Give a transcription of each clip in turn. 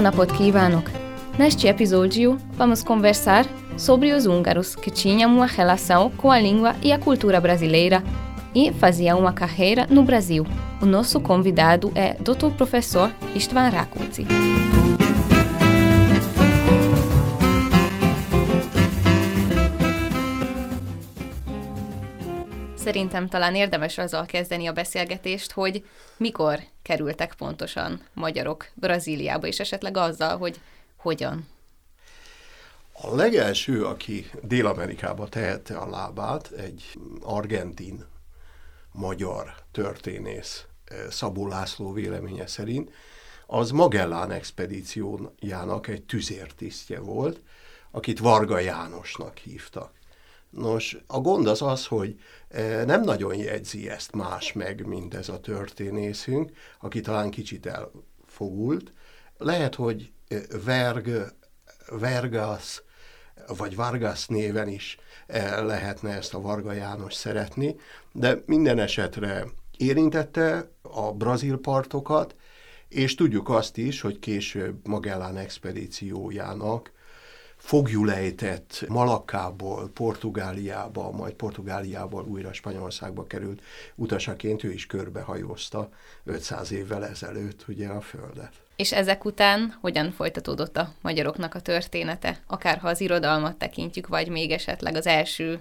Napot kívánok! Neste episódio, vamos conversar sobre os húngaros que tinham uma relação com a língua e a cultura brasileira e faziam uma carreira no Brasil. O nosso convidado é Dr. Professor István Rákóczi. Szerintem talán érdemes azzal kezdeni a beszélgetést, hogy mikor kerültek pontosan magyarok Brazíliába, és esetleg azzal, hogy hogyan. A legelső, aki Dél-Amerikába tehette a lábát, egy argentin magyar történész eh, Szabó László véleménye szerint, az Magellán expedíciójának egy tüzértisztje volt, akit Varga Jánosnak hívtak. Nos, a gond az az, hogy nem nagyon jegyzi ezt más meg, mint ez a történészünk, aki talán kicsit elfogult. Lehet, hogy Verg, Vergas vagy Vargas néven is lehetne ezt a Varga János szeretni, de minden esetre érintette a brazil partokat, és tudjuk azt is, hogy később Magellán expedíciójának fogjulejtett Malakkából, Portugáliába, majd Portugáliából újra Spanyolországba került utasaként, ő is körbehajózta 500 évvel ezelőtt ugye a Földet. És ezek után hogyan folytatódott a magyaroknak a története? Akárha az irodalmat tekintjük, vagy még esetleg az első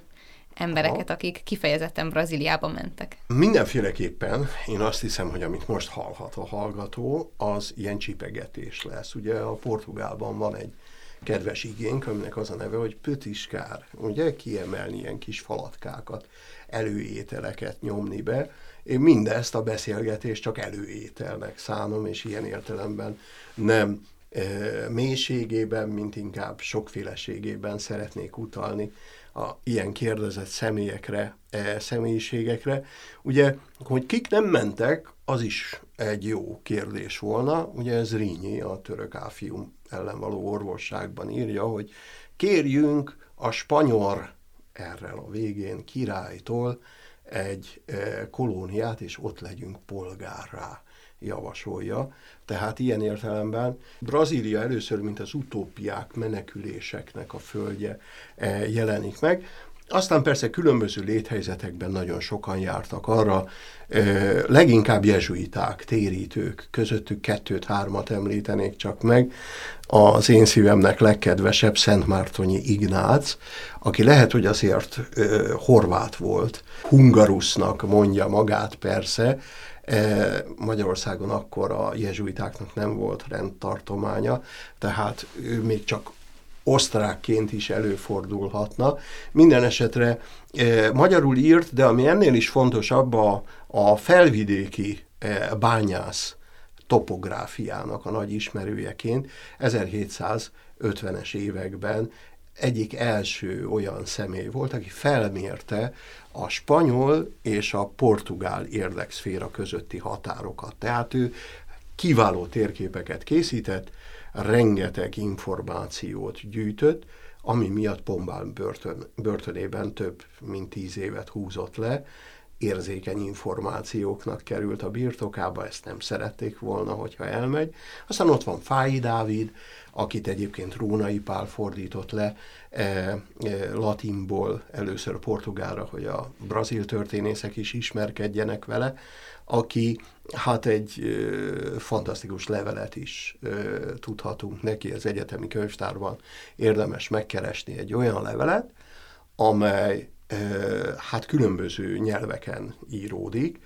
embereket, akik kifejezetten Brazíliába mentek? Mindenféleképpen én azt hiszem, hogy amit most hallhat a hallgató, az ilyen csipegetés lesz. Ugye a Portugálban van egy kedves igénk, aminek az a neve, hogy pötiskár, ugye kiemelni ilyen kis falatkákat, előételeket nyomni be. Én mindezt a beszélgetést csak előételnek szánom, és ilyen értelemben nem e, mélységében, mint inkább sokféleségében szeretnék utalni a ilyen kérdezett személyekre, e, személyiségekre. Ugye, hogy kik nem mentek, az is egy jó kérdés volna. Ugye ez Rínyi, a török áfium ellen való orvosságban írja, hogy kérjünk a spanyol errel a végén királytól egy e, kolóniát, és ott legyünk polgárrá javasolja. Tehát ilyen értelemben Brazília először, mint az utópiák, meneküléseknek a földje e, jelenik meg. Aztán persze különböző léthelyzetekben nagyon sokan jártak arra, leginkább jezsuiták, térítők, közöttük kettőt-hármat említenék csak meg. Az én szívemnek legkedvesebb Szent Mártonyi Ignác, aki lehet, hogy azért horvát volt, hungarusznak mondja magát persze, Magyarországon akkor a jezsuitáknak nem volt rendtartománya, tehát ő még csak osztrákként is előfordulhatna. Minden esetre e, magyarul írt, de ami ennél is fontosabb, a, a felvidéki e, bányász topográfiának a nagy ismerőjeként 1750-es években egyik első olyan személy volt, aki felmérte a spanyol és a portugál érdekszféra közötti határokat. Tehát ő kiváló térképeket készített, rengeteg információt gyűjtött, ami miatt Pombán börtön, börtönében több mint tíz évet húzott le, érzékeny információknak került a birtokába, ezt nem szerették volna, hogyha elmegy. Aztán ott van Fái Dávid, akit egyébként Rónai Pál fordított le e, e, latinból először portugálra, hogy a brazil történészek is ismerkedjenek vele, aki hát egy ö, fantasztikus levelet is ö, tudhatunk neki az egyetemi könyvtárban. Érdemes megkeresni egy olyan levelet, amely ö, hát különböző nyelveken íródik.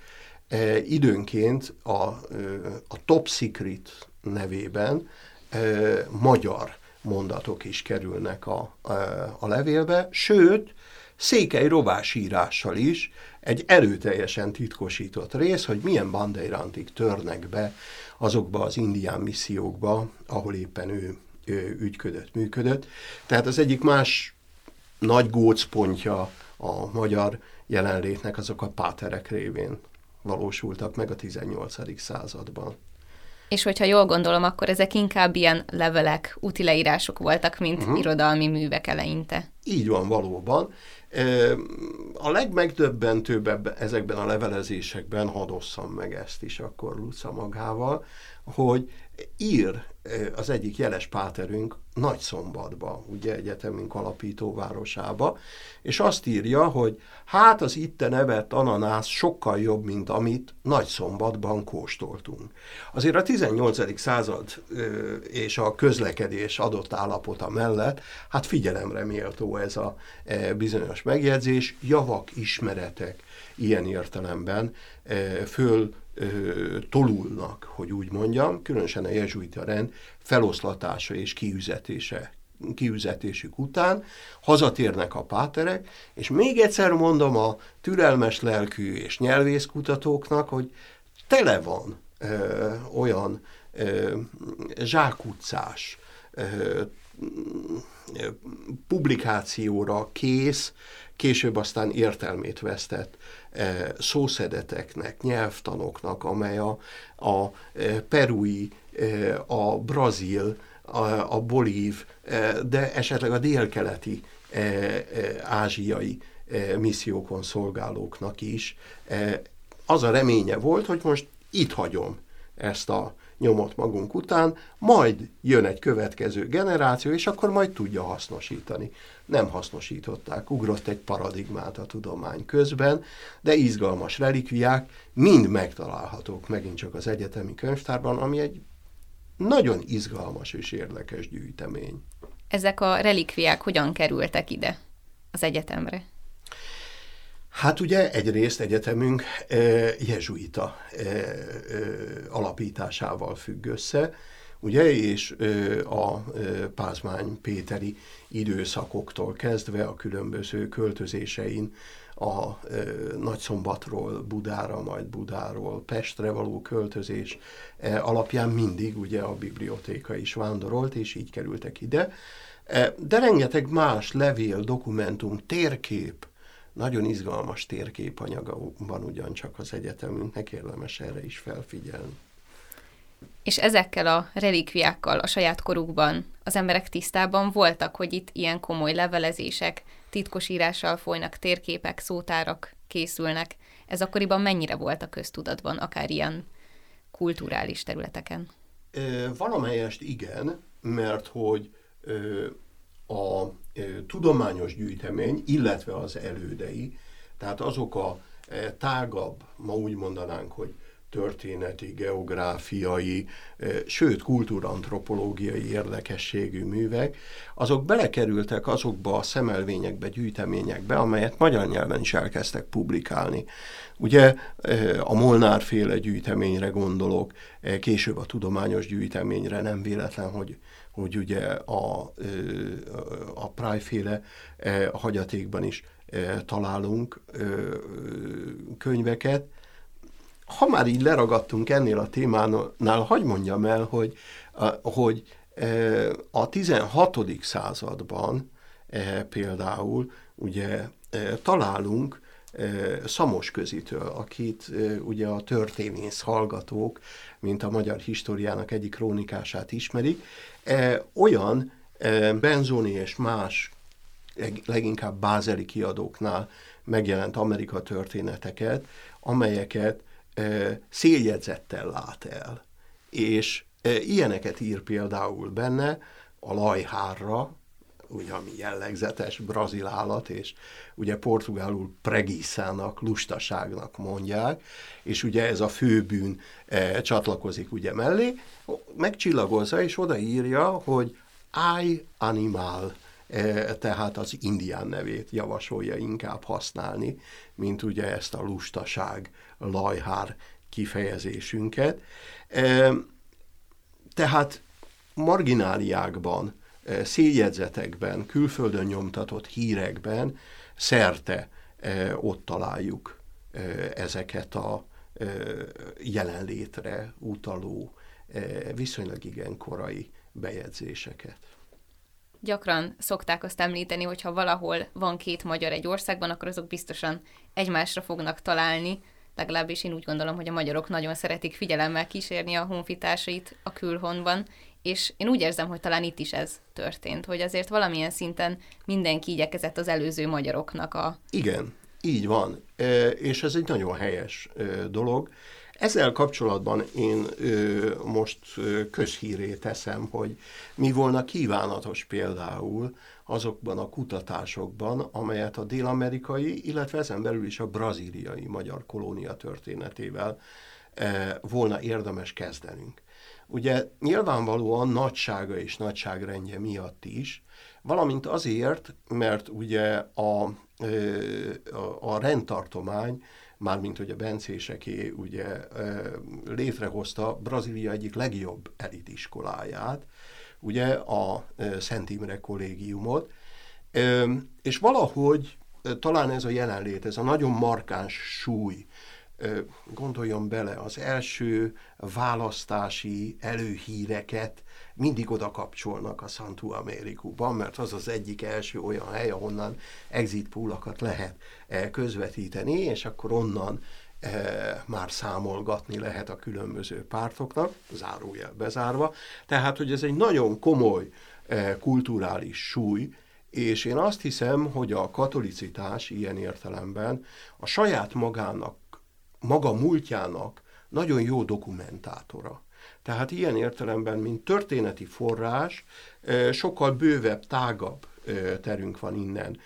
E, időnként a, a Top Secret nevében ö, magyar mondatok is kerülnek a, a, a levélbe, sőt, székely rovásírással is egy erőteljesen titkosított rész, hogy milyen bandeirantik törnek be azokba az indián missziókba, ahol éppen ő, ő ügyködött, működött. Tehát az egyik más nagy gócpontja a magyar jelenlétnek azok a páterek révén valósultak meg a 18. században. És hogyha jól gondolom, akkor ezek inkább ilyen levelek, úti leírások voltak, mint uh-huh. irodalmi művek eleinte. Így van valóban. A legmegdöbbentőbb ezekben a levelezésekben, hadd meg ezt is akkor Luca magával, hogy ír az egyik jeles páterünk nagy szombatba, ugye egyetemünk alapítóvárosába, és azt írja, hogy hát az itte nevett ananász sokkal jobb, mint amit nagy szombatban kóstoltunk. Azért a 18. század és a közlekedés adott állapota mellett, hát figyelemre méltó ez a bizonyos megjegyzés, javak, ismeretek ilyen értelemben föl tolulnak, hogy úgy mondjam, különösen a jezsuita rend feloszlatása és kiüzetése kiüzetésük után, hazatérnek a páterek, és még egyszer mondom a türelmes lelkű és nyelvészkutatóknak, hogy tele van ö, olyan ö, zsákutcás, ö, publikációra kész, később aztán értelmét vesztett E, szószedeteknek, nyelvtanoknak, amely a, a e, perui, e, a brazil, a, a bolív, de esetleg a délkeleti ázsiai missziókon szolgálóknak is. Az a reménye volt, hogy most itt hagyom ezt a nyomot magunk után, majd jön egy következő generáció, és akkor majd tudja hasznosítani. Nem hasznosították, ugrott egy paradigmát a tudomány közben, de izgalmas relikviák mind megtalálhatók megint csak az egyetemi könyvtárban, ami egy nagyon izgalmas és érdekes gyűjtemény. Ezek a relikviák hogyan kerültek ide az egyetemre? Hát ugye egyrészt egyetemünk e, jezsuita e, e, alapításával függ össze, ugye, és e, a Pázmány Péteri időszakoktól kezdve a különböző költözésein a Nagyszombatról Budára, majd Budáról Pestre való költözés alapján mindig ugye a bibliotéka is vándorolt, és így kerültek ide. De rengeteg más levél, dokumentum, térkép, nagyon izgalmas térképanyaga van ugyancsak az egyetemünknek, érdemes erre is felfigyelni. És ezekkel a relikviákkal a saját korukban az emberek tisztában voltak, hogy itt ilyen komoly levelezések, titkosírással folynak, térképek, szótárak készülnek. Ez akkoriban mennyire volt a köztudatban, akár ilyen kulturális területeken? valamelyest igen, mert hogy a tudományos gyűjtemény, illetve az elődei, tehát azok a tágabb, ma úgy mondanánk, hogy történeti, geográfiai, sőt kultúrantropológiai érdekességű művek, azok belekerültek azokba a szemelvényekbe, gyűjteményekbe, amelyet magyar nyelven is elkezdtek publikálni. Ugye a Molnár féle gyűjteményre gondolok, később a tudományos gyűjteményre, nem véletlen, hogy hogy ugye a, a Pry-féle hagyatékban is találunk könyveket. Ha már így leragadtunk ennél a témánál, hagyd mondjam el, hogy, hogy a 16. században például ugye találunk Szamos közitől, akit ugye a történész hallgatók, mint a magyar históriának egyik krónikását ismerik, olyan Benzoni és más leginkább bázeli kiadóknál megjelent Amerika történeteket, amelyeket széljegyzettel lát el. És ilyeneket ír például benne a lajhárra, ugye, ami jellegzetes brazil állat, és ugye portugálul pregiszának, lustaságnak mondják, és ugye ez a főbűn e, csatlakozik ugye mellé, megcsillagozza, és odaírja, hogy I animal, e, tehát az indián nevét javasolja inkább használni, mint ugye ezt a lustaság, lajhár kifejezésünket. E, tehát margináliákban széljegyzetekben, külföldön nyomtatott hírekben szerte eh, ott találjuk eh, ezeket a jelenlétre utaló, viszonylag igen korai bejegyzéseket. Gyakran szokták azt említeni, hogy ha valahol van két magyar egy országban, akkor azok biztosan egymásra fognak találni, legalábbis én úgy gondolom, hogy a magyarok nagyon szeretik figyelemmel kísérni a honfitársait a külhonban, és én úgy érzem, hogy talán itt is ez történt, hogy azért valamilyen szinten mindenki igyekezett az előző magyaroknak a... Igen, így van, és ez egy nagyon helyes dolog. ezzel kapcsolatban én most ö, közhíré teszem, hogy mi volna kívánatos például azokban a kutatásokban, amelyet a dél-amerikai, illetve ezen belül is a brazíliai magyar kolónia történetével e, volna érdemes kezdenünk. Ugye nyilvánvalóan nagysága és nagyságrendje miatt is, valamint azért, mert ugye a, a, a rendtartomány, mármint hogy a bencéseké ugye létrehozta Brazília egyik legjobb elitiskoláját, ugye a Szent Imre kollégiumot, és valahogy talán ez a jelenlét, ez a nagyon markáns súly, gondoljon bele, az első választási előhíreket mindig oda kapcsolnak a Santu Amerikúban, mert az az egyik első olyan hely, ahonnan exit lehet közvetíteni, és akkor onnan már számolgatni lehet a különböző pártoknak, zárójel bezárva. Tehát, hogy ez egy nagyon komoly kulturális súly, és én azt hiszem, hogy a katolicitás ilyen értelemben a saját magának, maga múltjának nagyon jó dokumentátora. Tehát ilyen értelemben, mint történeti forrás, sokkal bővebb, tágabb terünk van innen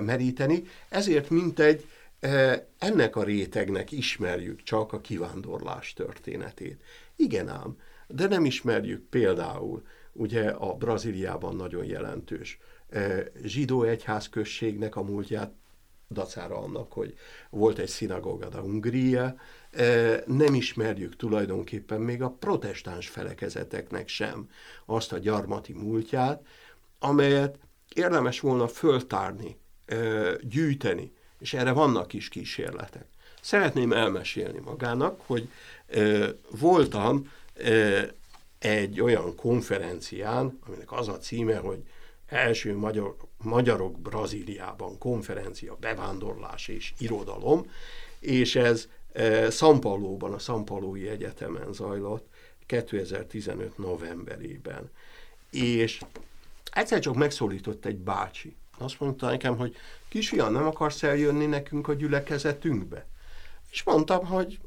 meríteni, ezért mintegy ennek a rétegnek ismerjük csak a kivándorlás történetét. Igen ám, de nem ismerjük például ugye a Brazíliában nagyon jelentős zsidó egyházközségnek a múltját, dacára annak, hogy volt egy szinagóga a Hungria, nem ismerjük tulajdonképpen még a protestáns felekezeteknek sem azt a gyarmati múltját, amelyet érdemes volna föltárni, gyűjteni, és erre vannak is kísérletek. Szeretném elmesélni magának, hogy voltam egy olyan konferencián, aminek az a címe, hogy első magyar, magyarok Brazíliában konferencia, bevándorlás és irodalom, és ez e, Szampalóban, a Szampalói Egyetemen zajlott 2015 novemberében. És egyszer csak megszólított egy bácsi. Azt mondta nekem, hogy kisfiam, nem akarsz eljönni nekünk a gyülekezetünkbe? És mondtam, hogy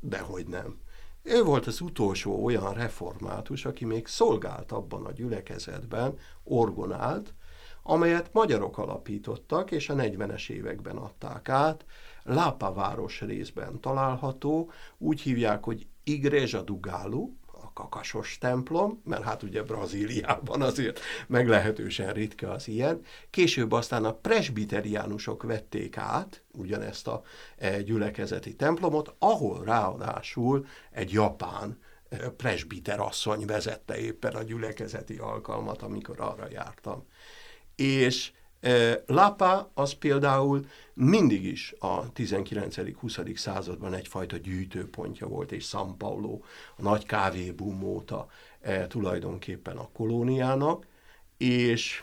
dehogy nem. Ő volt az utolsó olyan református, aki még szolgált abban a gyülekezetben, orgonált, amelyet magyarok alapítottak, és a 40-es években adták át. Lápa város részben található, úgy hívják, hogy Igreja du Galo, a kakasos templom, mert hát ugye Brazíliában azért meglehetősen ritka az ilyen. Később aztán a presbiteriánusok vették át ugyanezt a e, gyülekezeti templomot, ahol ráadásul egy japán e, presbiter asszony vezette éppen a gyülekezeti alkalmat, amikor arra jártam. És Lapa az például mindig is a 19.-20. században egyfajta gyűjtőpontja volt, és São Paulo, a nagy kávébum óta tulajdonképpen a kolóniának, és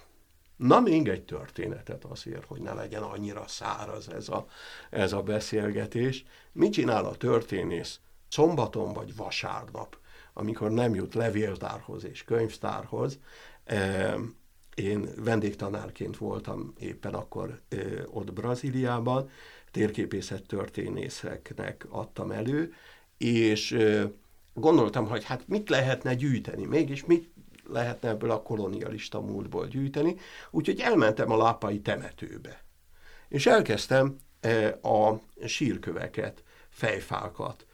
na még egy történetet azért, hogy ne legyen annyira száraz ez a, ez a beszélgetés. Mit csinál a történész szombaton vagy vasárnap, amikor nem jut levéltárhoz és könyvtárhoz, én vendégtanárként voltam éppen akkor ö, ott Brazíliában, térképészet történészeknek adtam elő, és ö, gondoltam, hogy hát mit lehetne gyűjteni, mégis mit lehetne ebből a kolonialista múltból gyűjteni, úgyhogy elmentem a lápai temetőbe. És elkezdtem a sírköveket, fejfákat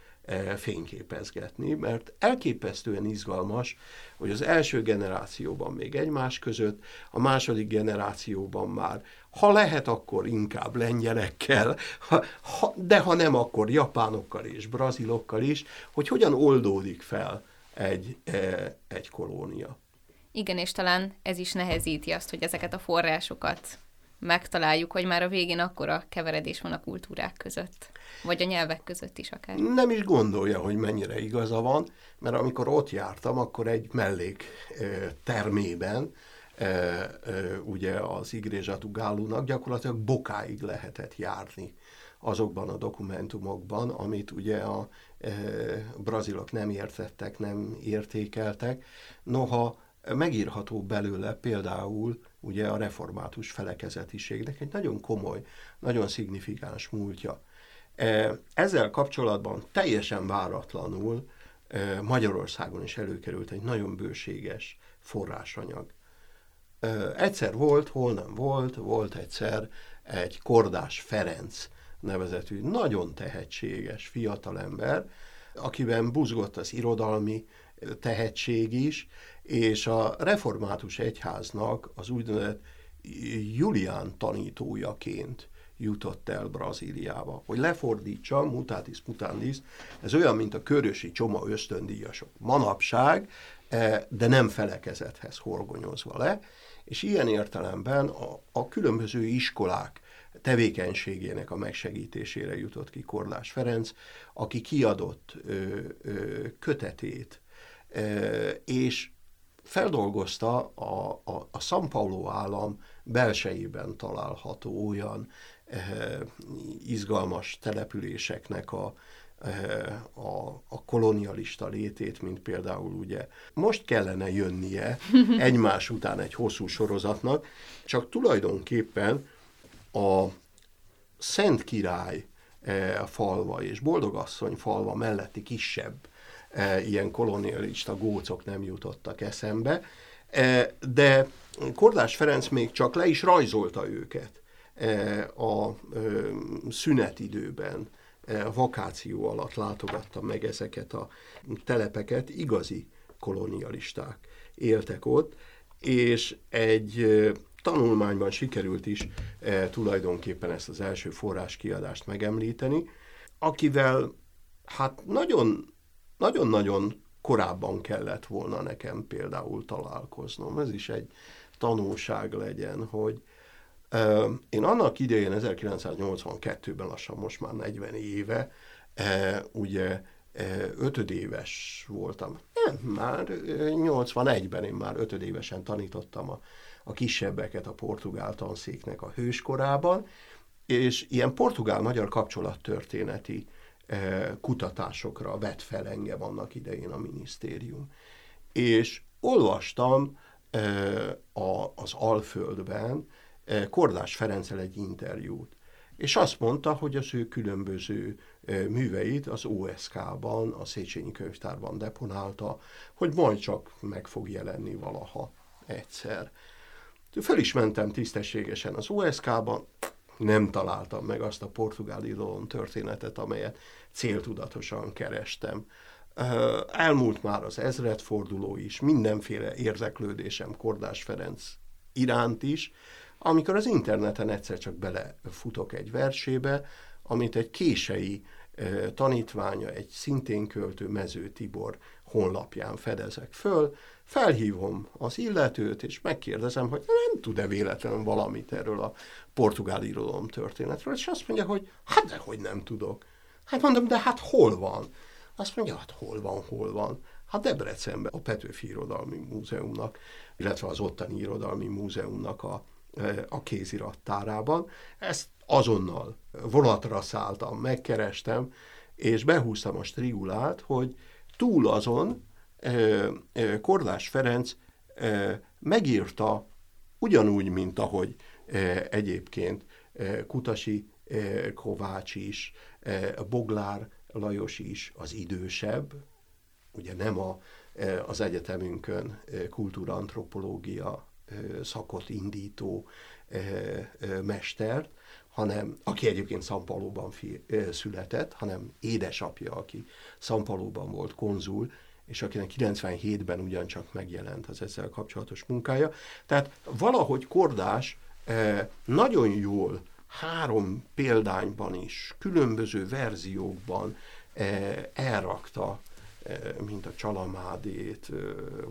fényképezgetni, mert elképesztően izgalmas, hogy az első generációban még egymás között, a második generációban már, ha lehet, akkor inkább lengyelekkel, ha, ha, de ha nem, akkor japánokkal és brazilokkal is, hogy hogyan oldódik fel egy, e, egy kolónia. Igen, és talán ez is nehezíti azt, hogy ezeket a forrásokat megtaláljuk, hogy már a végén akkora keveredés van a kultúrák között, vagy a nyelvek között is akár. Nem is gondolja, hogy mennyire igaza van, mert amikor ott jártam, akkor egy mellék termében, ugye az Igrézsatú Gálunak gyakorlatilag bokáig lehetett járni azokban a dokumentumokban, amit ugye a brazilok nem értettek, nem értékeltek. Noha megírható belőle például ugye a református felekezetiségnek egy nagyon komoly, nagyon szignifikáns múltja. Ezzel kapcsolatban teljesen váratlanul Magyarországon is előkerült egy nagyon bőséges forrásanyag. Egyszer volt, hol nem volt, volt egyszer egy Kordás Ferenc nevezetű nagyon tehetséges fiatalember, akiben buzgott az irodalmi tehetség is, és a református egyháznak az úgynevezett Julián tanítójaként jutott el Brazíliába. Hogy lefordítsa, mutatis mutandis, ez olyan, mint a körösi csoma ösztöndíjasok. Manapság, eh, de nem felekezethez horgonyozva le, és ilyen értelemben a, a különböző iskolák tevékenységének a megsegítésére jutott ki Korlás Ferenc, aki kiadott ö, ö, kötetét, ö, és feldolgozta a, a, a São Paulo állam belsejében található olyan eh, izgalmas településeknek a, eh, a, a kolonialista létét, mint például ugye most kellene jönnie egymás után egy hosszú sorozatnak, csak tulajdonképpen a Szent Király eh, falva és Boldogasszony falva melletti kisebb ilyen kolonialista gócok nem jutottak eszembe, e, de Kordás Ferenc még csak le is rajzolta őket e, a e, szünetidőben, e, vakáció alatt látogatta meg ezeket a telepeket, igazi kolonialisták éltek ott, és egy e, tanulmányban sikerült is e, tulajdonképpen ezt az első forráskiadást megemlíteni, akivel hát nagyon nagyon-nagyon korábban kellett volna nekem például találkoznom. Ez is egy tanulság legyen, hogy én annak idején 1982-ben lassan most már 40 éve, ugye ötödéves voltam. Nem, már 81-ben én már ötödévesen tanítottam a, a kisebbeket a portugál tanszéknek a hőskorában, és ilyen portugál-magyar kapcsolattörténeti kutatásokra vett fel engem annak idején a minisztérium. És olvastam az Alföldben Kordás Ferenccel egy interjút, és azt mondta, hogy az ő különböző műveit az OSK-ban, a Széchenyi Könyvtárban deponálta, hogy majd csak meg fog jelenni valaha egyszer. Föl is mentem tisztességesen az OSK-ban, nem találtam meg azt a portugál irodalom történetet, amelyet céltudatosan kerestem. Elmúlt már az ezredforduló is, mindenféle érdeklődésem Kordás Ferenc iránt is, amikor az interneten egyszer csak belefutok egy versébe, amit egy kései tanítványa, egy szintén költő Mező Tibor honlapján fedezek föl, felhívom az illetőt, és megkérdezem, hogy nem tud-e véletlenül valamit erről a portugál irodalom történetről, és azt mondja, hogy hát de hogy nem tudok. Hát mondom, de hát hol van? Azt mondja, hát hol van, hol van? Hát Debrecenben, a Petőfi Irodalmi Múzeumnak, illetve az ottani Irodalmi Múzeumnak a, a kézirattárában. Ezt azonnal vonatra szálltam, megkerestem, és behúztam a strigulát, hogy túl azon Korlás Ferenc megírta ugyanúgy, mint ahogy egyébként Kutasi Kovács is, Boglár Lajos is az idősebb, ugye nem a, az egyetemünkön kultúrantropológia szakot indító mestert, hanem aki egyébként Szampalóban született, hanem édesapja, aki Szampalóban volt konzul, és akinek 97-ben ugyancsak megjelent az ezzel kapcsolatos munkája. Tehát valahogy Kordás nagyon jól három példányban is, különböző verziókban elrakta, mint a Csalamádét,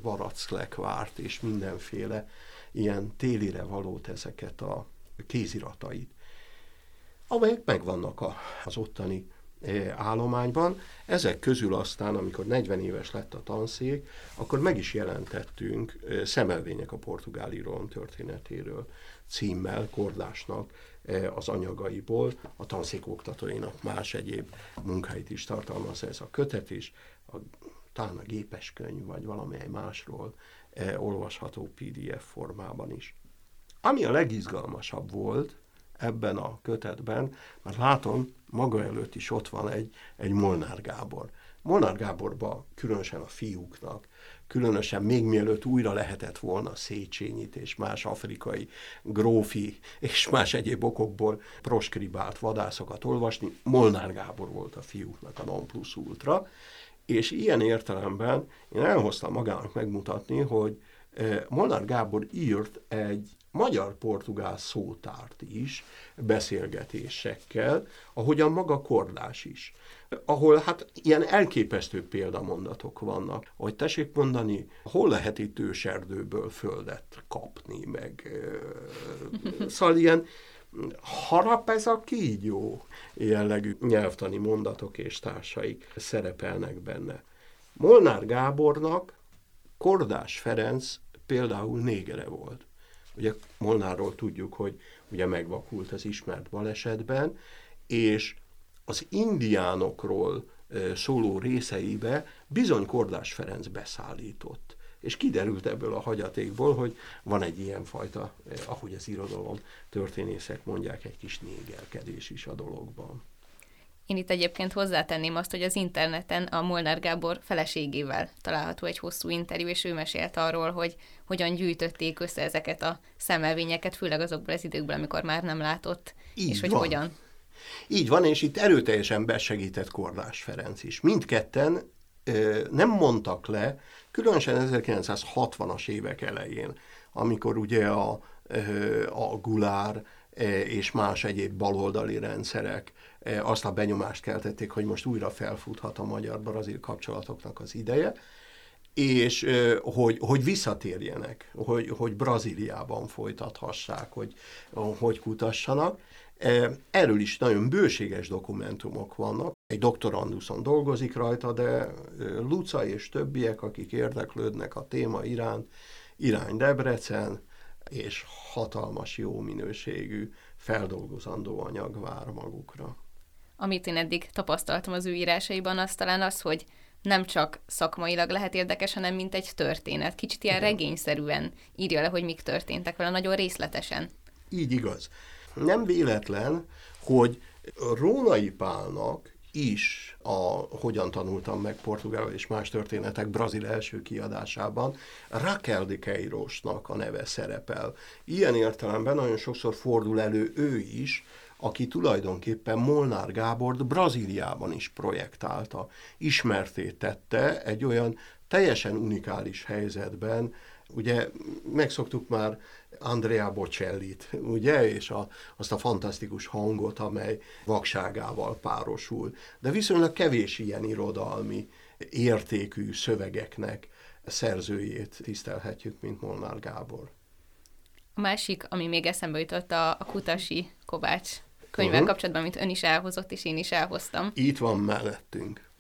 Varacklekvárt és mindenféle ilyen télire valót ezeket a kéziratait, amelyek megvannak az ottani állományban. Ezek közül aztán, amikor 40 éves lett a tanszék, akkor meg is jelentettünk szemelvények a portugál irodalom történetéről címmel Kordásnak az anyagaiból, a tanszék oktatóinak más egyéb munkáit is tartalmaz ez a kötet is, a, talán a gépes könyv, vagy valamely másról olvasható PDF formában is. Ami a legizgalmasabb volt ebben a kötetben, mert látom, maga előtt is ott van egy, egy Molnár Gábor. Molnár Gáborba, különösen a fiúknak, különösen még mielőtt újra lehetett volna Széchenyit és más afrikai grófi és más egyéb okokból proskribált vadászokat olvasni, Molnár Gábor volt a fiúknak a non plus ultra, és ilyen értelemben én elhoztam magának megmutatni, hogy eh, Molnár Gábor írt egy magyar-portugál szótárt is, beszélgetésekkel, ahogyan maga Kordás is. Ahol hát ilyen elképesztő példamondatok vannak, hogy tessék mondani, hol lehet itt őserdőből földet kapni, meg szóval ilyen harap ez a kígyó jellegű nyelvtani mondatok és társaik szerepelnek benne. Molnár Gábornak Kordás Ferenc például négere volt. Ugye Molnáról tudjuk, hogy ugye megvakult az ismert balesetben, és az indiánokról szóló részeibe bizony Kordás Ferenc beszállított. És kiderült ebből a hagyatékból, hogy van egy ilyen fajta, ahogy az irodalom történészek mondják, egy kis négelkedés is a dologban. Én itt egyébként hozzátenném azt, hogy az interneten a Molnár Gábor feleségével található egy hosszú interjú, és ő mesélt arról, hogy hogyan gyűjtötték össze ezeket a szemelvényeket, főleg azokból az időkból, amikor már nem látott, Így és hogy van. hogyan. Így van, és itt erőteljesen besegített Kordás Ferenc is. Mindketten ö, nem mondtak le, különösen 1960-as évek elején, amikor ugye a, ö, a Gulár, és más egyéb baloldali rendszerek azt a benyomást keltették, hogy most újra felfuthat a magyar-brazil kapcsolatoknak az ideje, és hogy, hogy visszatérjenek, hogy, hogy Brazíliában folytathassák, hogy, hogy kutassanak. Erről is nagyon bőséges dokumentumok vannak. Egy doktoranduson dolgozik rajta, de Luca és többiek, akik érdeklődnek a téma iránt, irány Debrecen, és hatalmas jó minőségű feldolgozandó anyag vár magukra. Amit én eddig tapasztaltam az ő írásaiban, az talán az, hogy nem csak szakmailag lehet érdekes, hanem mint egy történet. Kicsit ilyen regényszerűen írja le, hogy mik történtek vele, nagyon részletesen. Így igaz. Nem véletlen, hogy Rónai Pálnak is a Hogyan tanultam meg Portugál és más történetek brazil első kiadásában Raquel de Queirosnak a neve szerepel. Ilyen értelemben nagyon sokszor fordul elő ő is, aki tulajdonképpen Molnár Gábort Brazíliában is projektálta, ismerté tette egy olyan teljesen unikális helyzetben, ugye megszoktuk már Andrea Bocellit, ugye, és a, azt a fantasztikus hangot, amely vakságával párosul. De viszonylag kevés ilyen irodalmi értékű szövegeknek szerzőjét tisztelhetjük, mint Molnár Gábor. A másik, ami még eszembe jutott, a, a Kutasi Kovács könyvvel uh-huh. kapcsolatban, amit ön is elhozott, és én is elhoztam. Itt van mellettünk.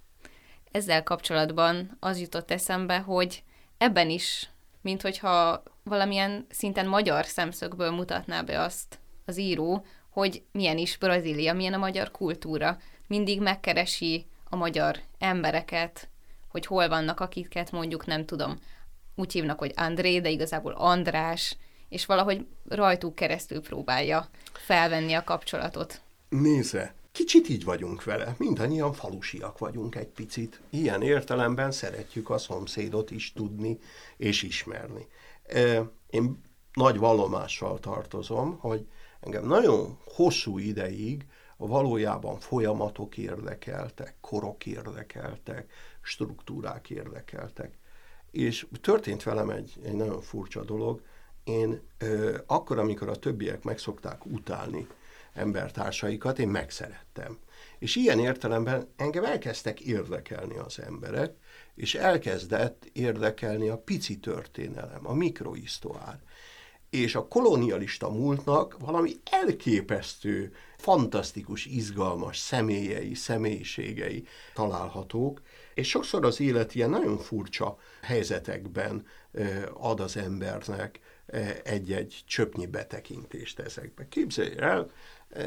Ezzel kapcsolatban az jutott eszembe, hogy ebben is, mint hogyha valamilyen szinten magyar szemszögből mutatná be azt az író, hogy milyen is Brazília, milyen a magyar kultúra. Mindig megkeresi a magyar embereket, hogy hol vannak, akiket mondjuk nem tudom, úgy hívnak, hogy André, de igazából András, és valahogy rajtuk keresztül próbálja felvenni a kapcsolatot. Nézze, kicsit így vagyunk vele, mindannyian falusiak vagyunk egy picit. Ilyen értelemben szeretjük a szomszédot is tudni és ismerni. Én nagy vallomással tartozom, hogy engem nagyon hosszú ideig valójában folyamatok érdekeltek, korok érdekeltek, struktúrák érdekeltek. És történt velem egy, egy nagyon furcsa dolog, én ö, akkor, amikor a többiek megszokták utálni embertársaikat, én megszerettem. És ilyen értelemben engem elkezdtek érdekelni az emberek, és elkezdett érdekelni a pici történelem, a mikrohisztoár. És a kolonialista múltnak valami elképesztő, fantasztikus, izgalmas személyei, személyiségei találhatók, és sokszor az élet ilyen nagyon furcsa helyzetekben ad az embernek egy-egy csöpnyi betekintést ezekbe. Képzelj el,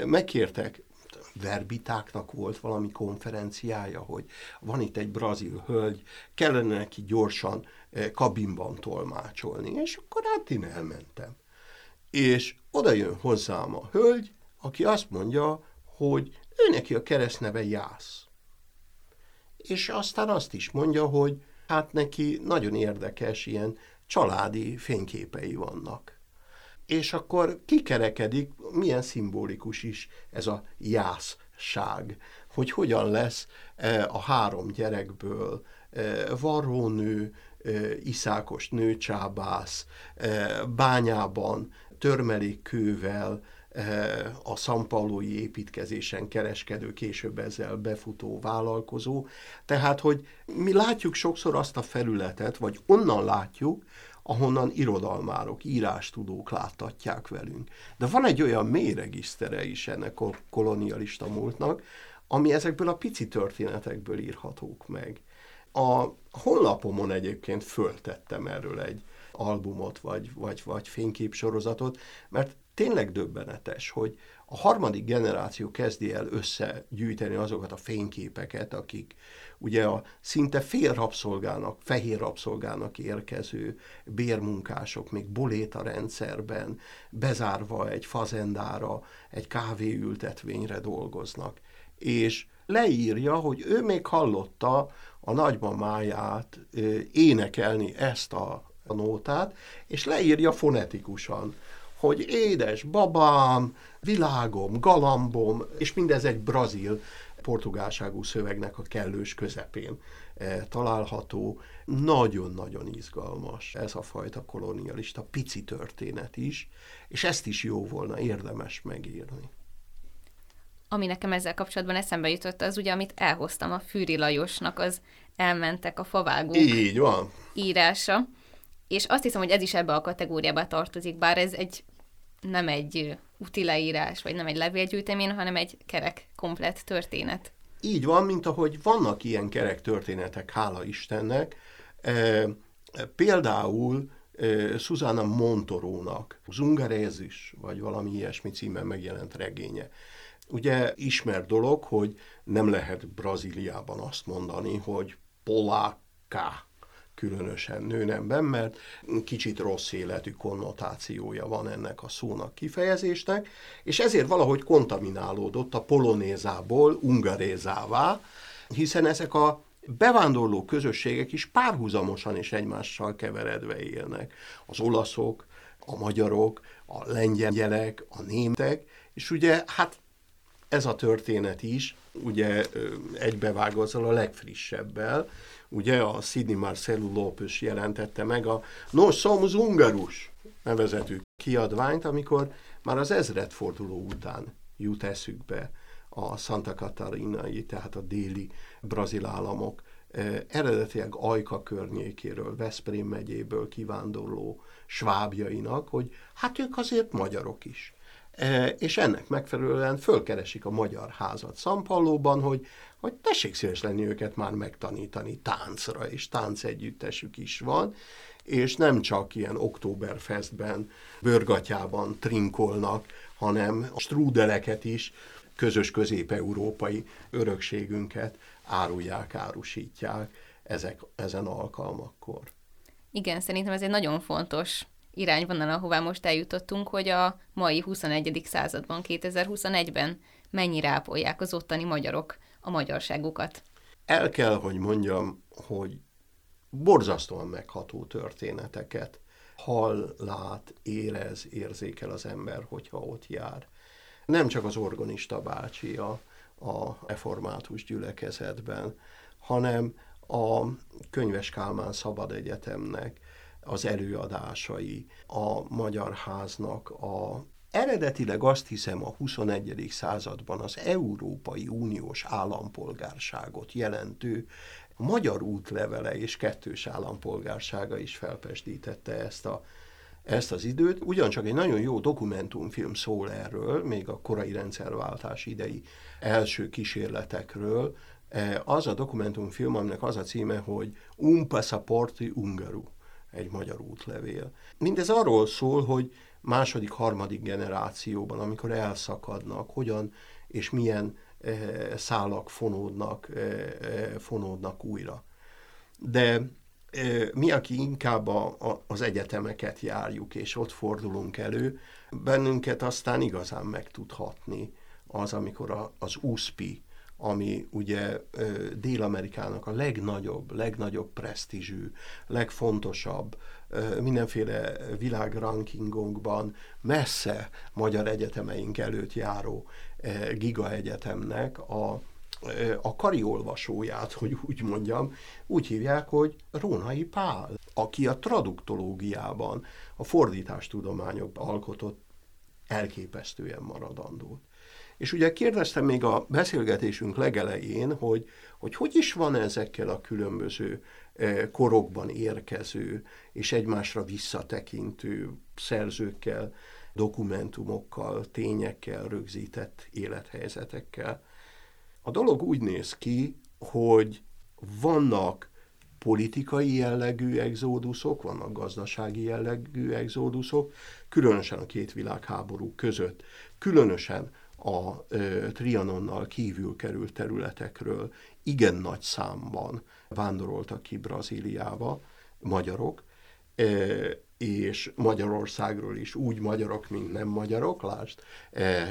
megkértek, verbitáknak volt valami konferenciája, hogy van itt egy brazil hölgy, kellene neki gyorsan kabinban tolmácsolni, és akkor hát én elmentem. És oda jön hozzám a hölgy, aki azt mondja, hogy ő neki a keresztneve Jász. És aztán azt is mondja, hogy hát neki nagyon érdekes ilyen családi fényképei vannak. És akkor kikerekedik, milyen szimbolikus is ez a jászság, hogy hogyan lesz e, a három gyerekből e, varrónő, e, iszákos nőcsábász, bányában törmelékkővel, a szampaulói építkezésen kereskedő, később ezzel befutó vállalkozó. Tehát, hogy mi látjuk sokszor azt a felületet, vagy onnan látjuk, ahonnan irodalmárok, írástudók láttatják velünk. De van egy olyan mély regisztere is ennek a kolonialista múltnak, ami ezekből a pici történetekből írhatók meg. A honlapomon egyébként föltettem erről egy albumot, vagy, vagy, vagy fényképsorozatot, mert tényleg döbbenetes, hogy a harmadik generáció kezdi el összegyűjteni azokat a fényképeket, akik ugye a szinte fél rabszolgának, fehér rabszolgának érkező bérmunkások még boléta rendszerben, bezárva egy fazendára, egy kávéültetvényre dolgoznak. És leírja, hogy ő még hallotta a nagymamáját énekelni ezt a, nótát, és leírja fonetikusan hogy édes babám, világom, galambom, és mindez egy brazil portugálságú szövegnek a kellős közepén e, található. Nagyon-nagyon izgalmas ez a fajta kolonialista pici történet is, és ezt is jó volna érdemes megírni. Ami nekem ezzel kapcsolatban eszembe jutott, az ugye, amit elhoztam a Fűri Lajosnak, az elmentek a favágók Így van. írása. És azt hiszem, hogy ez is ebbe a kategóriába tartozik, bár ez egy nem egy úti leírás, vagy nem egy levélgyűjtemény, hanem egy kerek, komplett történet. Így van, mint ahogy vannak ilyen kerek történetek, hála Istennek. E, például e, Susanna Montorónak Zungarézis, vagy valami ilyesmi címen megjelent regénye. Ugye ismert dolog, hogy nem lehet Brazíliában azt mondani, hogy poláka különösen nőnemben, mert kicsit rossz életű konnotációja van ennek a szónak kifejezésnek, és ezért valahogy kontaminálódott a polonézából ungarézává, hiszen ezek a bevándorló közösségek is párhuzamosan és egymással keveredve élnek. Az olaszok, a magyarok, a lengyelek, a németek, és ugye hát ez a történet is ugye egybevág azzal a legfrissebbel, ugye a Sidney Marcelo López jelentette meg a Nos Somos Ungarus nevezetű kiadványt, amikor már az ezredforduló után jut eszükbe a Santa Catarinai, tehát a déli brazil államok eh, eredetileg Ajka környékéről, Veszprém megyéből kivándorló svábjainak, hogy hát ők azért magyarok is. E, és ennek megfelelően fölkeresik a magyar házat Szampallóban, hogy, hogy tessék szíves lenni őket már megtanítani táncra, és táncegyüttesük is van, és nem csak ilyen Oktoberfestben, bőrgatyában trinkolnak, hanem a strúdeleket is, közös közép-európai örökségünket árulják, árusítják ezek, ezen alkalmakkor. Igen, szerintem ez egy nagyon fontos irányvonal, ahová most eljutottunk, hogy a mai 21. században, 2021-ben mennyire ápolják az ottani magyarok a magyarságukat. El kell, hogy mondjam, hogy borzasztóan megható történeteket hall, lát, érez, érzékel az ember, hogyha ott jár. Nem csak az organista bácsi a, a református gyülekezetben, hanem a Könyves Kálmán Szabad Egyetemnek az előadásai, a Magyar Háznak a Eredetileg azt hiszem a 21. században az Európai Uniós állampolgárságot jelentő magyar útlevele és kettős állampolgársága is felpesdítette ezt, a, ezt az időt. Ugyancsak egy nagyon jó dokumentumfilm szól erről, még a korai rendszerváltás idei első kísérletekről. E, az a dokumentumfilm, aminek az a címe, hogy Un passaporti ungaru egy magyar útlevél. Mindez arról szól, hogy második, harmadik generációban, amikor elszakadnak, hogyan és milyen e, szálak fonódnak, e, fonódnak újra. De mi, aki inkább a, a, az egyetemeket járjuk, és ott fordulunk elő, bennünket aztán igazán meg tudhatni az, amikor a, az USPI, ami ugye Dél-Amerikának a legnagyobb, legnagyobb presztízsű, legfontosabb, mindenféle világrankingokban messze magyar egyetemeink előtt járó giga egyetemnek a, a kariolvasóját, hogy úgy mondjam, úgy hívják, hogy Rónai Pál, aki a traduktológiában, a fordítástudományokban alkotott elképesztően maradandót. És ugye kérdeztem még a beszélgetésünk legelején, hogy hogy, hogy is van ezekkel a különböző eh, korokban érkező és egymásra visszatekintő szerzőkkel, dokumentumokkal, tényekkel, rögzített élethelyzetekkel. A dolog úgy néz ki, hogy vannak politikai jellegű exóduszok, vannak gazdasági jellegű exóduszok, különösen a két világháború között, különösen a Trianonnal kívül került területekről igen nagy számban vándoroltak ki Brazíliába magyarok, és Magyarországról is úgy magyarok, mint nem magyarok, lásd,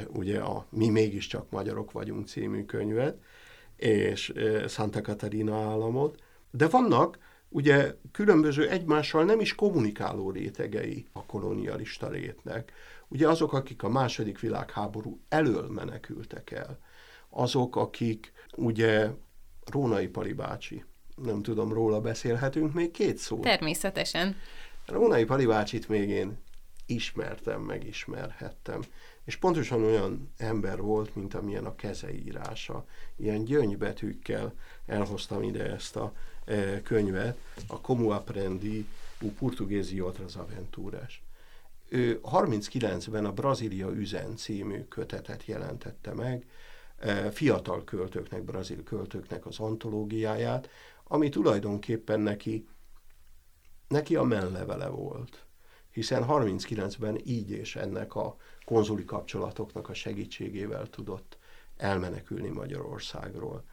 ugye a Mi mégiscsak magyarok vagyunk című könyvet, és Santa Catarina államot, de vannak ugye különböző egymással nem is kommunikáló rétegei a kolonialista rétnek. Ugye azok, akik a második világháború elől menekültek el, azok, akik ugye Rónai Pali bácsi, nem tudom, róla beszélhetünk még két szó. Természetesen. Rónai Pali bácsit még én ismertem, megismerhettem. És pontosan olyan ember volt, mint amilyen a kezeírása. Ilyen gyöngybetűkkel elhoztam ide ezt a e, könyvet, a Como Aprendi o Portuguesi Outras Aventuras. Ő 39-ben a Brazília üzen című kötetet jelentette meg, fiatal költőknek, brazil költőknek az antológiáját, ami tulajdonképpen neki, neki a menlevele volt. Hiszen 39-ben így és ennek a konzuli kapcsolatoknak a segítségével tudott elmenekülni Magyarországról.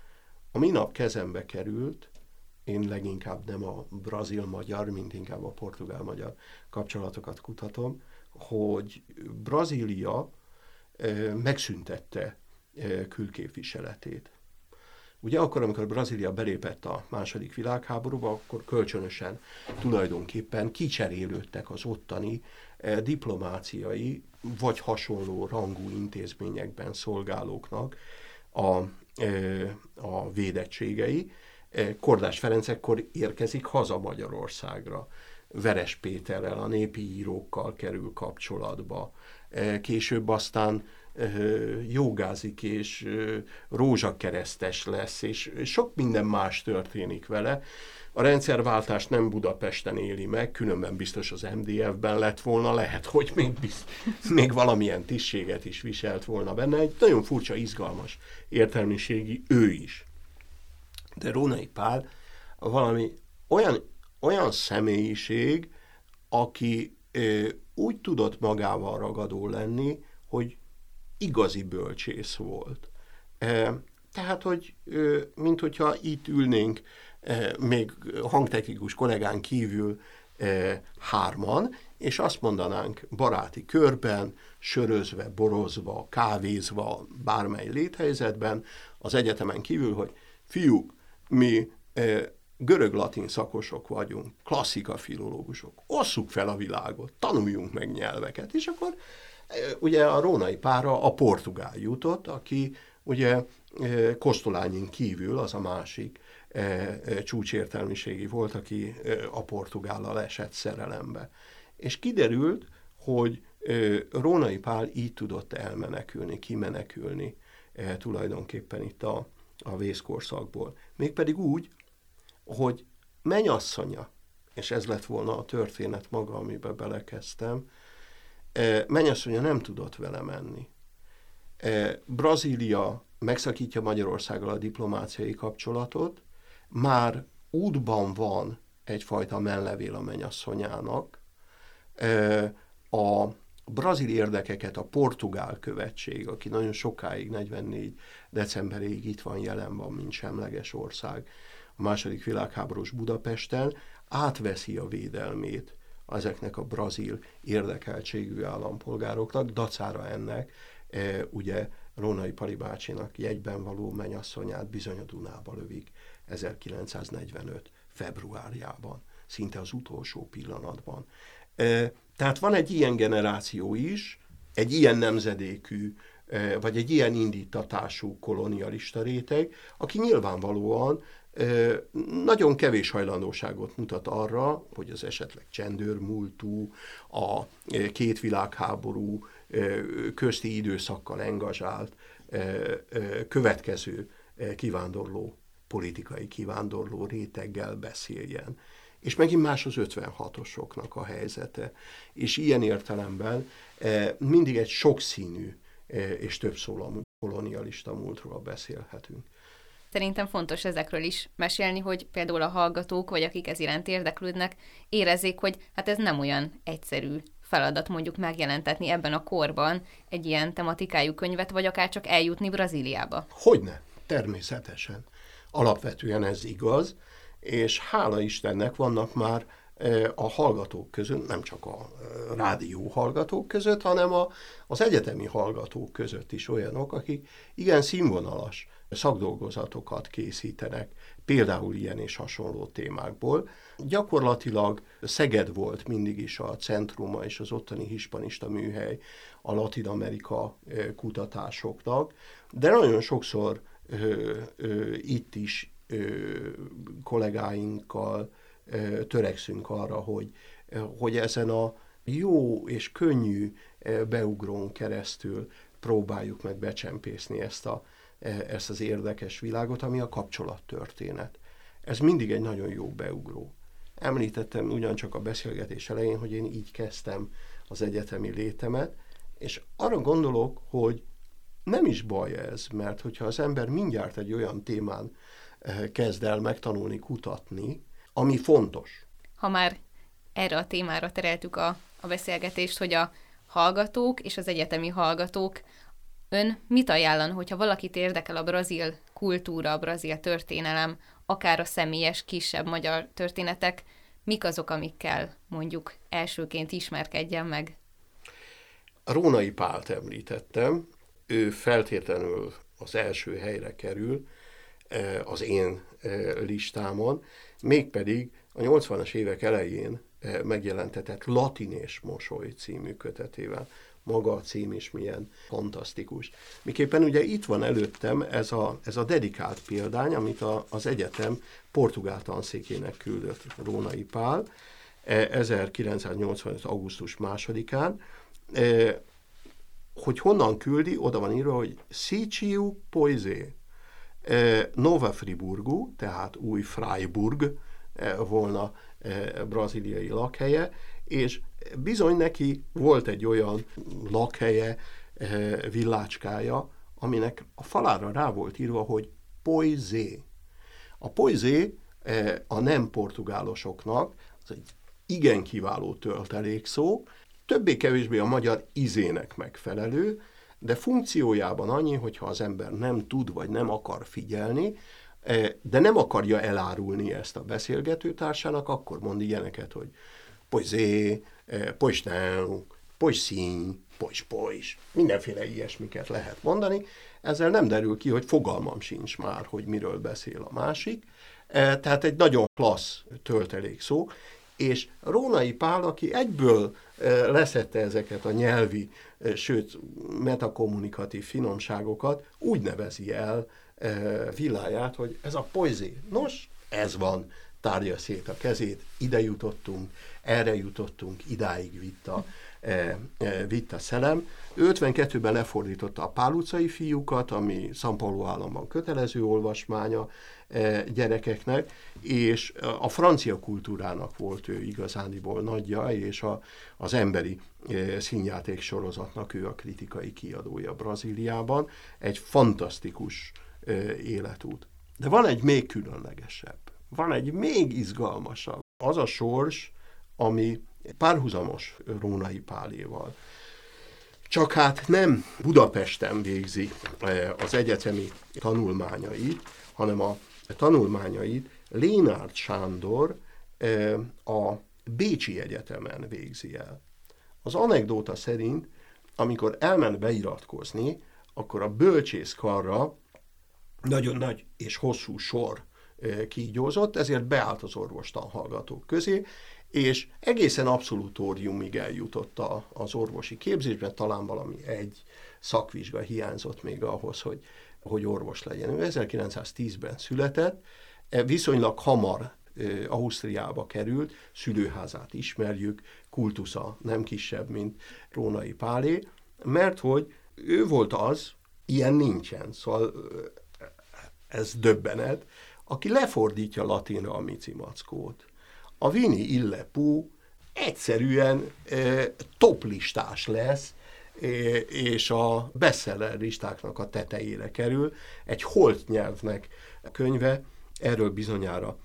A minap kezembe került, én leginkább nem a brazil-magyar, mint inkább a portugál-magyar kapcsolatokat kutatom, hogy Brazília megszüntette külképviseletét. Ugye akkor, amikor Brazília belépett a második világháborúba, akkor kölcsönösen tulajdonképpen kicserélődtek az ottani diplomáciai vagy hasonló rangú intézményekben szolgálóknak a, a védettségei. Kordás Ferenc ekkor érkezik haza Magyarországra. Veres Péterrel, a népi írókkal kerül kapcsolatba. Később aztán jogázik, és rózsakeresztes lesz, és sok minden más történik vele. A rendszerváltás nem Budapesten éli meg, különben biztos az MDF-ben lett volna, lehet, hogy még, bizt, még valamilyen tisztséget is viselt volna benne. Egy nagyon furcsa, izgalmas értelmiségi ő is. De Rónai Pál valami olyan, olyan személyiség, aki ö, úgy tudott magával ragadó lenni, hogy igazi bölcsész volt. E, tehát, hogy mint hogyha itt ülnénk e, még hangtechnikus kollégán kívül e, hárman, és azt mondanánk baráti körben, sörözve, borozva, kávézva, bármely léthelyzetben, az egyetemen kívül, hogy fiúk, mi görög-latin szakosok vagyunk, klasszika filológusok, osszuk fel a világot, tanuljunk meg nyelveket, és akkor Ugye a rónai pára a portugál jutott, aki ugye Kostolányin kívül az a másik csúcsértelmiségi volt, aki a portugállal esett szerelembe. És kiderült, hogy Rónai Pál így tudott elmenekülni, kimenekülni tulajdonképpen itt a, a vészkorszakból. Mégpedig úgy, hogy menyasszonya, és ez lett volna a történet maga, amiben belekezdtem, mennyasszonya nem tudott vele menni. Brazília megszakítja Magyarországgal a diplomáciai kapcsolatot, már útban van egyfajta menlevél a mennyasszonyának, a brazil érdekeket a portugál követség, aki nagyon sokáig, 44 decemberéig itt van, jelen van, mint semleges ország, a második világháborús Budapesten átveszi a védelmét ezeknek a brazil érdekeltségű állampolgároknak, dacára ennek e, ugye Rónai Pali bácsinak jegyben való menyasszonyát bizony a Dunába lövik 1945 februárjában, szinte az utolsó pillanatban. Tehát van egy ilyen generáció is, egy ilyen nemzedékű, vagy egy ilyen indítatású kolonialista réteg, aki nyilvánvalóan nagyon kevés hajlandóságot mutat arra, hogy az esetleg csendőrmúltú, a két világháború közti időszakkal engazsált következő kivándorló, politikai kivándorló réteggel beszéljen. És megint más az 56-osoknak a helyzete. És ilyen értelemben mindig egy sokszínű és többszólamú kolonialista múltról beszélhetünk. Szerintem fontos ezekről is mesélni, hogy például a hallgatók, vagy akik ez iránt érdeklődnek, érezzék, hogy hát ez nem olyan egyszerű feladat mondjuk megjelentetni ebben a korban egy ilyen tematikájú könyvet, vagy akár csak eljutni Brazíliába. Hogyne, természetesen. Alapvetően ez igaz, és hála Istennek vannak már e, a hallgatók között, nem csak a e, rádió hallgatók között, hanem a, az egyetemi hallgatók között is olyanok, akik igen színvonalas szakdolgozatokat készítenek, például ilyen és hasonló témákból. Gyakorlatilag Szeged volt mindig is a centruma és az ottani hispanista műhely a Latin Amerika kutatásoknak, de nagyon sokszor ö, ö, itt is kollégáinkkal törekszünk arra, hogy, hogy ezen a jó és könnyű beugrón keresztül próbáljuk meg becsempészni ezt a E, ezt az érdekes világot, ami a kapcsolattörténet. Ez mindig egy nagyon jó beugró. Említettem ugyancsak a beszélgetés elején, hogy én így kezdtem az egyetemi létemet, és arra gondolok, hogy nem is baj ez, mert hogyha az ember mindjárt egy olyan témán kezd el megtanulni kutatni, ami fontos. Ha már erre a témára tereltük a, a beszélgetést, hogy a hallgatók és az egyetemi hallgatók Ön mit ajánlan, hogyha valakit érdekel a brazil kultúra, a brazil történelem, akár a személyes, kisebb magyar történetek, mik azok, amikkel mondjuk elsőként ismerkedjen meg? Rónai Pált említettem, ő feltétlenül az első helyre kerül az én listámon, mégpedig a 80-as évek elején megjelentetett Latin és Mosoly című kötetével maga a cím is milyen fantasztikus. Miképpen ugye itt van előttem ez a, ez a dedikált példány, amit a, az egyetem portugál tanszékének küldött Rónai Pál 1985. E, augusztus másodikán, hogy honnan küldi, oda van írva, hogy Siciu Poizé, Nova Friburgu, tehát új Freiburg volna braziliai lakhelye, és bizony neki volt egy olyan lakhelye, villácskája, aminek a falára rá volt írva, hogy poizé. A poizé a nem portugálosoknak, az egy igen kiváló töltelékszó, többé-kevésbé a magyar izének megfelelő, de funkciójában annyi, hogyha az ember nem tud vagy nem akar figyelni, eh, de nem akarja elárulni ezt a beszélgetőtársának, akkor mond ilyeneket, hogy poizé, Eh, pois não, pois pois mindenféle ilyesmiket lehet mondani. Ezzel nem derül ki, hogy fogalmam sincs már, hogy miről beszél a másik. Eh, tehát egy nagyon klassz töltelék szó, és Rónai Pál, aki egyből leszette ezeket a nyelvi, sőt, metakommunikatív finomságokat, úgy nevezi el villáját, hogy ez a poizé. Nos, ez van, tárja szét a kezét, ide jutottunk, erre jutottunk, idáig vitt a, e, e, vitt a szelem. Ő 52-ben lefordította a Pál utcai fiúkat, ami São Paulo államban kötelező olvasmánya e, gyerekeknek, és a francia kultúrának volt ő igazániból nagyja, és a, az emberi színjáték sorozatnak ő a kritikai kiadója Brazíliában. Egy fantasztikus életút. De van egy még különlegesebb, van egy még izgalmasabb. Az a sors, ami párhuzamos Rónai Páléval. Csak hát nem Budapesten végzi eh, az egyetemi tanulmányait, hanem a tanulmányait Lénárd Sándor a Bécsi Egyetemen végzi el. Az anekdóta szerint, amikor elment beiratkozni, akkor a bölcsészkarra nagyon nagy és hosszú sor kígyózott, ezért beállt az orvostan hallgatók közé, és egészen abszolutóriumig eljutott az orvosi képzésben, talán valami egy szakvizsga hiányzott még ahhoz, hogy, hogy orvos legyen. Ő 1910-ben született, e viszonylag hamar Ausztriába került, szülőházát ismerjük, kultusza nem kisebb, mint Rónai Pálé, mert hogy ő volt az, ilyen nincsen, szóval ez döbbenet, aki lefordítja latinra a micimackót. A Vini Illepú egyszerűen toplistás lesz, és a bestseller listáknak a tetejére kerül. Egy holt nyelvnek könyve, erről bizonyára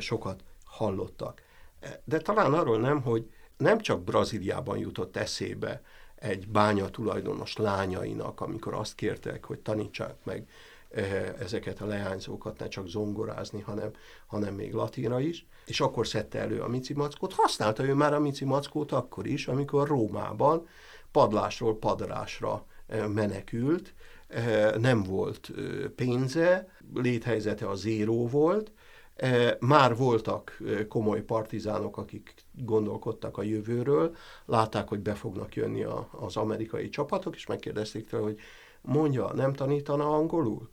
sokat hallottak. De talán arról nem, hogy nem csak Brazíliában jutott eszébe egy bánya tulajdonos lányainak, amikor azt kértek, hogy tanítsák meg ezeket a leányzókat ne csak zongorázni, hanem, hanem még latinra is, és akkor szedte elő a Mici Mackót. Használta ő már a Mici Mackót akkor is, amikor Rómában padlásról padrásra menekült, nem volt pénze, léthelyzete a zéró volt, már voltak komoly partizánok, akik gondolkodtak a jövőről, látták, hogy be fognak jönni a, az amerikai csapatok, és megkérdezték tőle, hogy mondja, nem tanítana angolul?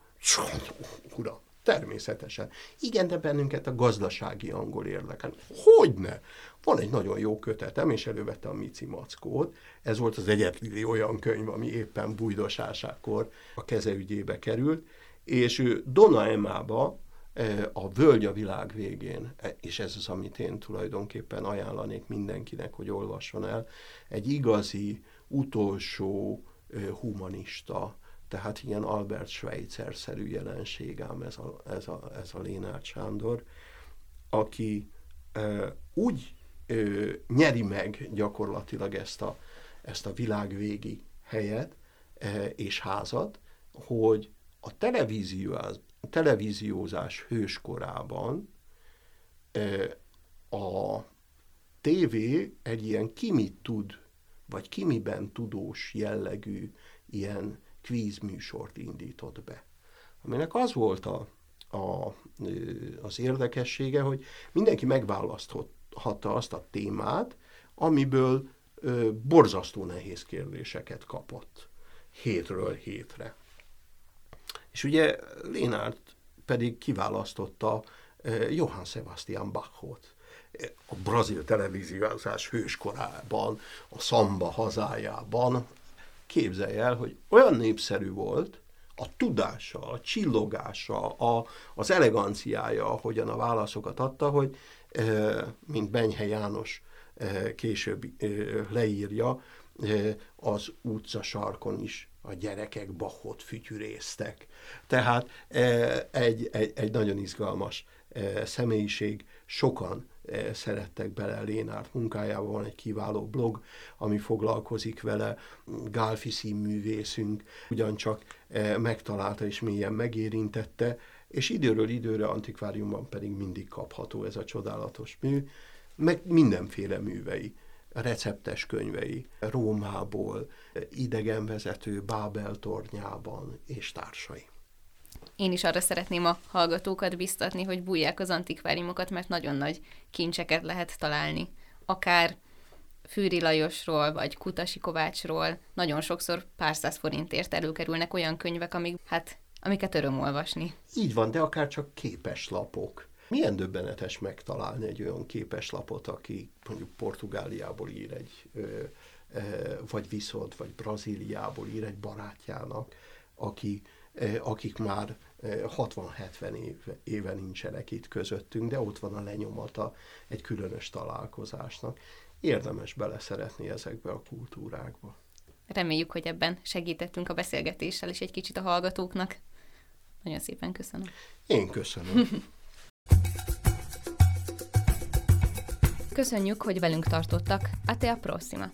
Uram, természetesen. Igen, de bennünket a gazdasági angol érdekel. Hogyne? Van egy nagyon jó kötetem, és elővette a Mici Mackót. Ez volt az egyetlen olyan könyv, ami éppen bújdosásákor a kezeügyébe került, és ő Dona Emába, e, a Völgy a világ végén, e, és ez az, amit én tulajdonképpen ajánlanék mindenkinek, hogy olvasson el, egy igazi, utolsó e, humanista, tehát ilyen Albert Schweitzer-szerű jelenség ám ez a, ez a, ez a Lénárd Sándor, aki e, úgy ö, nyeri meg gyakorlatilag ezt a, ezt a világvégi helyet e, és házat, hogy a televíziózás, televíziózás hőskorában e, a tévé egy ilyen kimit tud, vagy kimiben tudós jellegű ilyen kvízműsort indított be. Aminek az volt a, a, az érdekessége, hogy mindenki megválaszthatta azt a témát, amiből ö, borzasztó nehéz kérdéseket kapott hétről hétre. És ugye Lénárt pedig kiválasztotta Johann Sebastian Bachot, a brazil televíziózás hőskorában, a szamba hazájában. Képzelj el, hogy olyan népszerű volt, a tudása, a csillogása, a, az eleganciája, ahogyan a válaszokat adta, hogy mint Benyhe János később leírja, az utca sarkon is a gyerekek Bachot fütyüréztek. Tehát egy, egy, egy nagyon izgalmas személyiség, sokan szerettek bele Lénárt munkájában, van egy kiváló blog, ami foglalkozik vele, Gálfi színművészünk ugyancsak megtalálta és mélyen megérintette, és időről időre antikváriumban pedig mindig kapható ez a csodálatos mű, meg mindenféle művei, receptes könyvei, Rómából, idegenvezető Bábel tornyában és társai. Én is arra szeretném a hallgatókat biztatni, hogy bújják az antikváriumokat, mert nagyon nagy kincseket lehet találni. Akár Fűri Lajosról, vagy Kutasi Kovácsról nagyon sokszor pár száz forintért előkerülnek olyan könyvek, amik hát amiket öröm olvasni. Így van, de akár csak képes lapok. Milyen döbbenetes megtalálni egy olyan képes lapot, aki mondjuk Portugáliából ír egy, vagy viszont, vagy Brazíliából ír egy barátjának, aki, akik már 60-70 éve, éve nincsenek itt közöttünk, de ott van a lenyomata egy különös találkozásnak. Érdemes beleszeretni ezekbe a kultúrákba. Reméljük, hogy ebben segítettünk a beszélgetéssel és egy kicsit a hallgatóknak. Nagyon szépen köszönöm. Én köszönöm. Köszönjük, hogy velünk tartottak. A te a prossima!